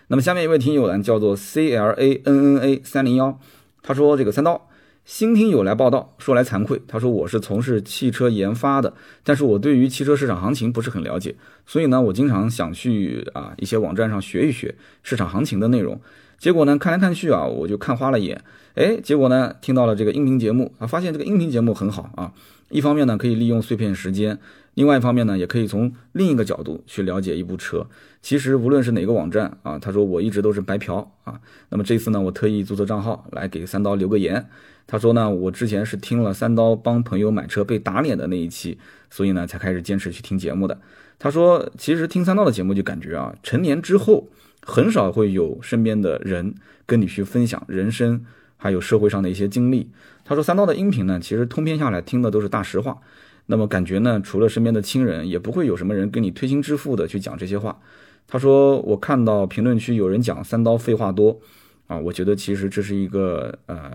那么下面一位听友呢，叫做 C L A N N A 三零幺，他说这个三刀新听友来报道，说来惭愧，他说我是从事汽车研发的，但是我对于汽车市场行情不是很了解，所以呢，我经常想去啊一些网站上学一学市场行情的内容，结果呢看来看去啊，我就看花了眼，哎，结果呢听到了这个音频节目啊，发现这个音频节目很好啊，一方面呢可以利用碎片时间。另外一方面呢，也可以从另一个角度去了解一部车。其实无论是哪个网站啊，他说我一直都是白嫖啊。那么这次呢，我特意注册账号来给三刀留个言。他说呢，我之前是听了三刀帮朋友买车被打脸的那一期，所以呢才开始坚持去听节目的。他说，其实听三刀的节目就感觉啊，成年之后很少会有身边的人跟你去分享人生还有社会上的一些经历。他说三刀的音频呢，其实通篇下来听的都是大实话。那么感觉呢，除了身边的亲人，也不会有什么人跟你推心置腹的去讲这些话。他说，我看到评论区有人讲三刀废话多，啊，我觉得其实这是一个呃，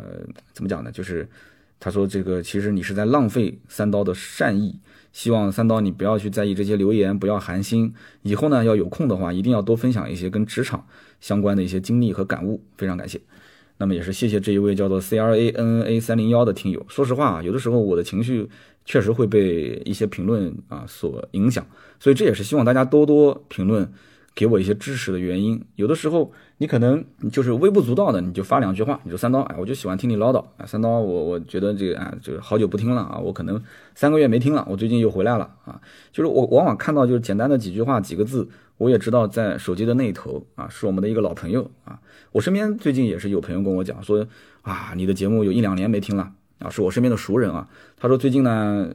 怎么讲呢？就是他说这个其实你是在浪费三刀的善意，希望三刀你不要去在意这些留言，不要寒心。以后呢，要有空的话，一定要多分享一些跟职场相关的一些经历和感悟。非常感谢。那么也是谢谢这一位叫做 C R A N A 三零幺的听友。说实话啊，有的时候我的情绪。确实会被一些评论啊所影响，所以这也是希望大家多多评论，给我一些支持的原因。有的时候你可能就是微不足道的，你就发两句话，你说三刀，哎，我就喜欢听你唠叨，哎，三刀，我我觉得这个啊，就好久不听了啊，我可能三个月没听了，我最近又回来了啊，就是我往往看到就是简单的几句话几个字，我也知道在手机的那一头啊是我们的一个老朋友啊，我身边最近也是有朋友跟我讲说啊，你的节目有一两年没听了。啊，是我身边的熟人啊。他说最近呢，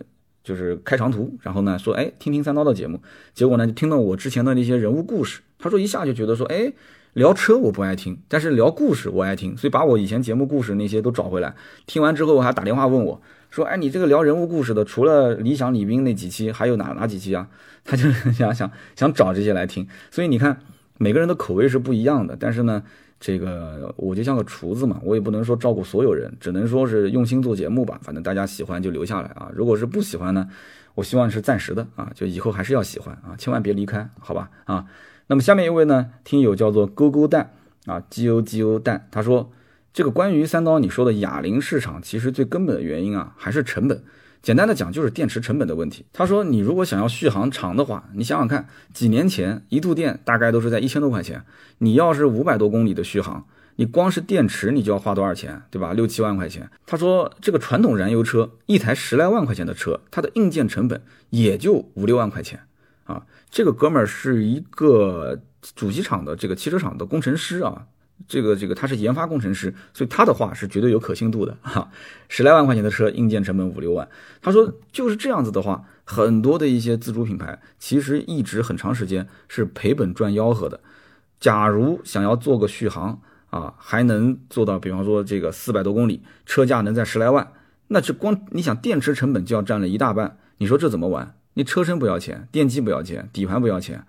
就是开长途，然后呢说，哎，听听三刀的节目。结果呢，就听到我之前的那些人物故事。他说一下就觉得说，哎，聊车我不爱听，但是聊故事我爱听，所以把我以前节目故事那些都找回来。听完之后还打电话问我，说，哎，你这个聊人物故事的，除了理想李斌那几期，还有哪哪几期啊？他就想想想找这些来听。所以你看，每个人的口味是不一样的，但是呢。这个我就像个厨子嘛，我也不能说照顾所有人，只能说是用心做节目吧。反正大家喜欢就留下来啊，如果是不喜欢呢，我希望是暂时的啊，就以后还是要喜欢啊，千万别离开，好吧啊。那么下面一位呢，听友叫做勾勾蛋啊，G O G O 蛋，他说这个关于三刀你说的哑铃市场，其实最根本的原因啊，还是成本。简单的讲就是电池成本的问题。他说，你如果想要续航长的话，你想想看，几年前一度电大概都是在一千多块钱，你要是五百多公里的续航，你光是电池你就要花多少钱，对吧？六七万块钱。他说这个传统燃油车一台十来万块钱的车，它的硬件成本也就五六万块钱啊。这个哥们儿是一个主机厂的这个汽车厂的工程师啊，这个这个他是研发工程师，所以他的话是绝对有可信度的哈。十来万块钱的车，硬件成本五六万，他说就是这样子的话，很多的一些自主品牌其实一直很长时间是赔本赚吆喝的。假如想要做个续航啊，还能做到，比方说这个四百多公里，车价能在十来万，那这光你想电池成本就要占了一大半，你说这怎么玩？你车身不要钱，电机不要钱，底盘不要钱，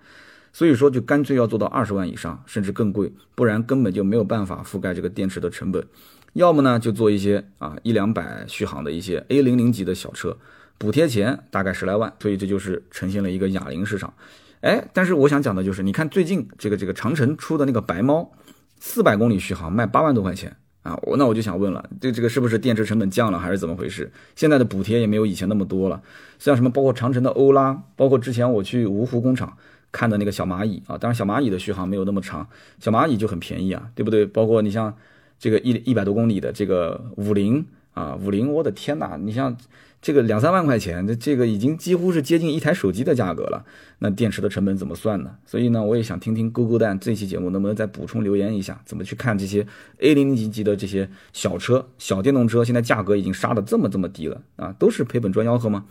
所以说就干脆要做到二十万以上，甚至更贵，不然根本就没有办法覆盖这个电池的成本。要么呢就做一些啊一两百续航的一些 A 零零级的小车，补贴钱大概十来万，所以这就是呈现了一个哑铃市场。哎，但是我想讲的就是，你看最近这个这个长城出的那个白猫，四百公里续航卖八万多块钱。啊，我那我就想问了，这这个是不是电池成本降了，还是怎么回事？现在的补贴也没有以前那么多了，像什么包括长城的欧拉，包括之前我去芜湖工厂看的那个小蚂蚁啊，当然小蚂蚁的续航没有那么长，小蚂蚁就很便宜啊，对不对？包括你像这个一一百多公里的这个五菱啊，五菱，我的天哪，你像。这个两三万块钱，这这个已经几乎是接近一台手机的价格了。那电池的成本怎么算呢？所以呢，我也想听听勾勾蛋这期节目能不能再补充留言一下，怎么去看这些 A 零零级的这些小车、小电动车，现在价格已经杀的这么这么低了啊，都是赔本赚吆喝吗？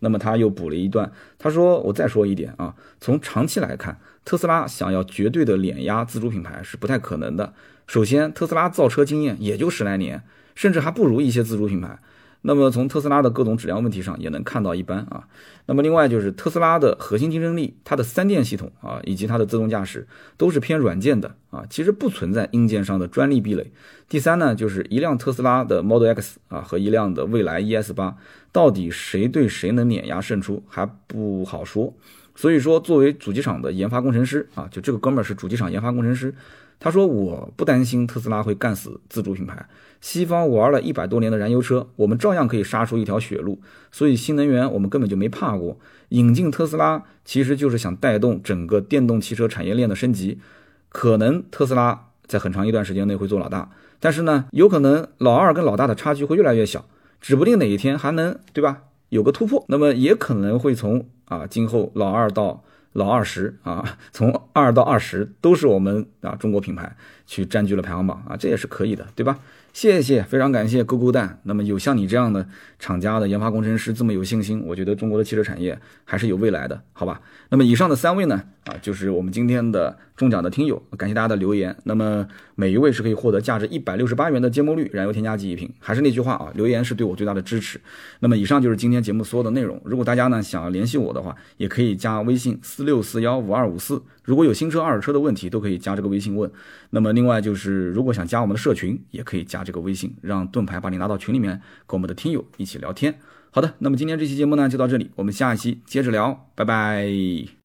那么他又补了一段，他说：“我再说一点啊，从长期来看，特斯拉想要绝对的碾压自主品牌是不太可能的。首先，特斯拉造车经验也就十来年，甚至还不如一些自主品牌。”那么从特斯拉的各种质量问题上也能看到一般啊。那么另外就是特斯拉的核心竞争力，它的三电系统啊，以及它的自动驾驶都是偏软件的啊，其实不存在硬件上的专利壁垒。第三呢，就是一辆特斯拉的 Model X 啊和一辆的蔚来 ES 八，到底谁对谁能碾压胜出还不好说。所以说，作为主机厂的研发工程师啊，就这个哥们儿是主机厂研发工程师。他说：“我不担心特斯拉会干死自主品牌。西方玩了一百多年的燃油车，我们照样可以杀出一条血路。所以新能源我们根本就没怕过。引进特斯拉其实就是想带动整个电动汽车产业链的升级。可能特斯拉在很长一段时间内会做老大，但是呢，有可能老二跟老大的差距会越来越小，指不定哪一天还能对吧？有个突破。那么也可能会从啊，今后老二到。”老二十啊，从二到二十都是我们啊中国品牌去占据了排行榜啊，这也是可以的，对吧？谢谢，非常感谢勾勾蛋。那么有像你这样的厂家的研发工程师这么有信心，我觉得中国的汽车产业还是有未来的，好吧？那么以上的三位呢，啊，就是我们今天的中奖的听友，感谢大家的留言。那么每一位是可以获得价值一百六十八元的芥末绿燃油添加剂一瓶。还是那句话啊，留言是对我最大的支持。那么以上就是今天节目所有的内容。如果大家呢想要联系我的话，也可以加微信四六四幺五二五四。如果有新车、二手车的问题，都可以加这个微信问。那么，另外就是，如果想加我们的社群，也可以加这个微信，让盾牌把你拉到群里面，跟我们的听友一起聊天。好的，那么今天这期节目呢，就到这里，我们下一期接着聊，拜拜。